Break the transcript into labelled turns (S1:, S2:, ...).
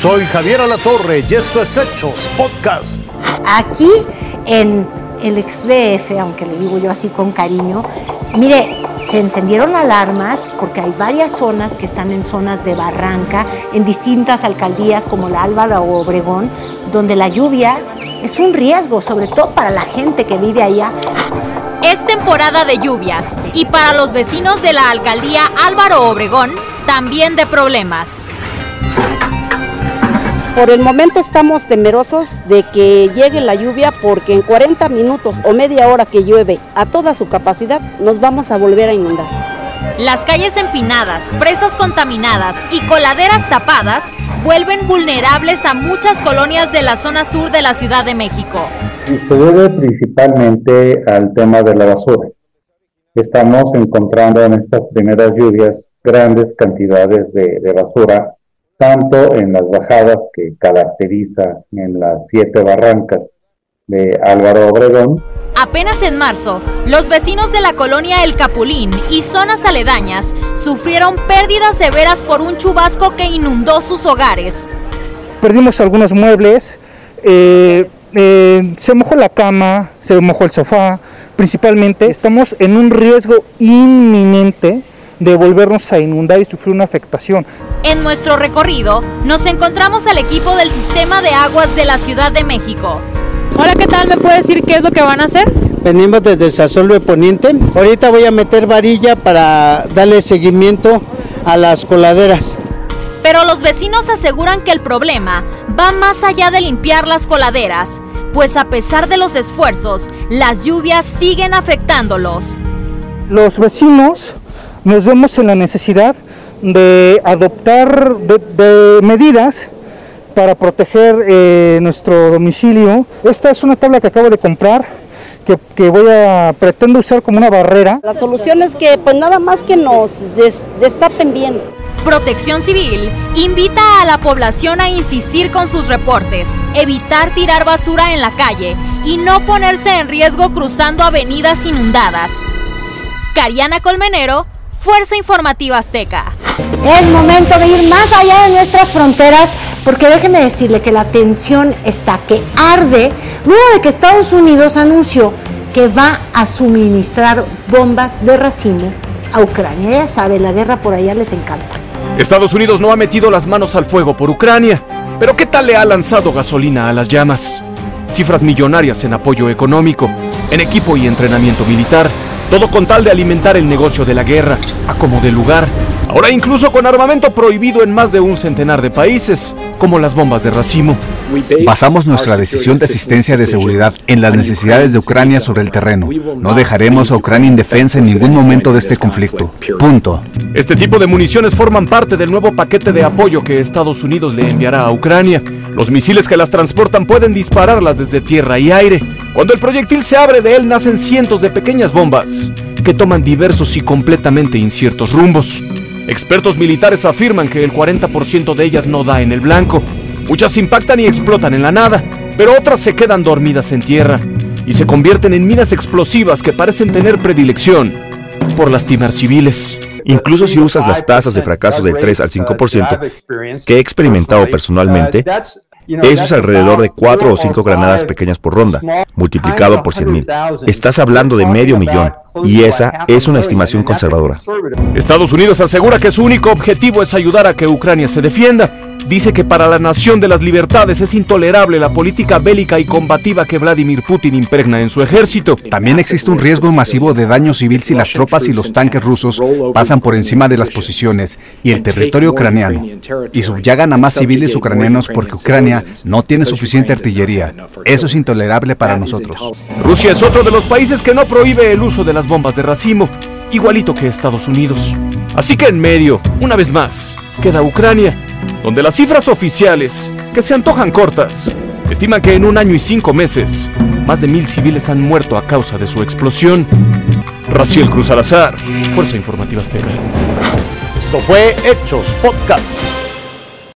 S1: Soy Javier Alatorre y esto es Hechos Podcast.
S2: Aquí en el ex-DF, aunque le digo yo así con cariño, mire, se encendieron alarmas porque hay varias zonas que están en zonas de barranca, en distintas alcaldías como la Álvaro o Obregón, donde la lluvia es un riesgo, sobre todo para la gente que vive allá.
S3: Es temporada de lluvias y para los vecinos de la alcaldía Álvaro Obregón, también de problemas.
S4: Por el momento estamos temerosos de que llegue la lluvia porque en 40 minutos o media hora que llueve a toda su capacidad nos vamos a volver a inundar.
S3: Las calles empinadas, presas contaminadas y coladeras tapadas vuelven vulnerables a muchas colonias de la zona sur de la Ciudad de México.
S5: Y se debe principalmente al tema de la basura. Estamos encontrando en estas primeras lluvias grandes cantidades de, de basura tanto en las bajadas que caracteriza en las siete barrancas de Álvaro Obregón.
S3: Apenas en marzo, los vecinos de la colonia El Capulín y zonas aledañas sufrieron pérdidas severas por un chubasco que inundó sus hogares.
S6: Perdimos algunos muebles, eh, eh, se mojó la cama, se mojó el sofá, principalmente estamos en un riesgo inminente de volvernos a inundar y sufrir una afectación.
S3: En nuestro recorrido nos encontramos al equipo del Sistema de Aguas de la Ciudad de México.
S7: Hola, ¿qué tal? ¿Me puede decir qué es lo que van a hacer?
S8: Venimos desde Sazolve Poniente. Ahorita voy a meter varilla para darle seguimiento a las coladeras.
S3: Pero los vecinos aseguran que el problema va más allá de limpiar las coladeras, pues a pesar de los esfuerzos, las lluvias siguen afectándolos.
S6: Los vecinos nos vemos en la necesidad de adoptar de, de medidas para proteger eh, nuestro domicilio. Esta es una tabla que acabo de comprar que, que, voy a pretendo usar como una barrera.
S4: La solución es que pues nada más que nos des, destapen bien.
S3: Protección Civil invita a la población a insistir con sus reportes, evitar tirar basura en la calle y no ponerse en riesgo cruzando avenidas inundadas. Cariana Colmenero, Fuerza Informativa Azteca.
S2: Es momento de ir más allá de nuestras fronteras porque déjeme decirle que la tensión está que arde luego de que Estados Unidos anunció que va a suministrar bombas de racimo a Ucrania. Ya sabe, la guerra por allá les encanta.
S9: Estados Unidos no ha metido las manos al fuego por Ucrania, pero ¿qué tal le ha lanzado gasolina a las llamas? Cifras millonarias en apoyo económico, en equipo y entrenamiento militar, todo con tal de alimentar el negocio de la guerra, a como de lugar. Ahora incluso con armamento prohibido en más de un centenar de países, como las bombas de racimo.
S10: Basamos nuestra decisión de asistencia de seguridad en las necesidades de Ucrania sobre el terreno. No dejaremos a Ucrania indefensa en ningún momento de este conflicto. Punto.
S9: Este tipo de municiones forman parte del nuevo paquete de apoyo que Estados Unidos le enviará a Ucrania. Los misiles que las transportan pueden dispararlas desde tierra y aire. Cuando el proyectil se abre de él nacen cientos de pequeñas bombas que toman diversos y completamente inciertos rumbos. Expertos militares afirman que el 40% de ellas no da en el blanco. Muchas impactan y explotan en la nada, pero otras se quedan dormidas en tierra y se convierten en minas explosivas que parecen tener predilección por lastimar civiles.
S10: Incluso si usas las tasas de fracaso del 3 al 5% que he experimentado personalmente, eso es alrededor de 4 o 5 granadas pequeñas por ronda, multiplicado por 100.000. Estás hablando de medio millón, y esa es una estimación conservadora.
S9: Estados Unidos asegura que su único objetivo es ayudar a que Ucrania se defienda. Dice que para la nación de las libertades es intolerable la política bélica y combativa que Vladimir Putin impregna en su ejército.
S10: También existe un riesgo masivo de daño civil si las tropas y los tanques rusos pasan por encima de las posiciones y el territorio ucraniano y subyagan a más civiles ucranianos porque Ucrania no tiene suficiente artillería. Eso es intolerable para nosotros.
S9: Rusia es otro de los países que no prohíbe el uso de las bombas de racimo, igualito que Estados Unidos. Así que en medio, una vez más, queda Ucrania, donde las cifras oficiales, que se antojan cortas, estiman que en un año y cinco meses, más de mil civiles han muerto a causa de su explosión. Raciel Cruz Alazar, Fuerza Informativa Azteca.
S1: Esto fue Hechos Podcast.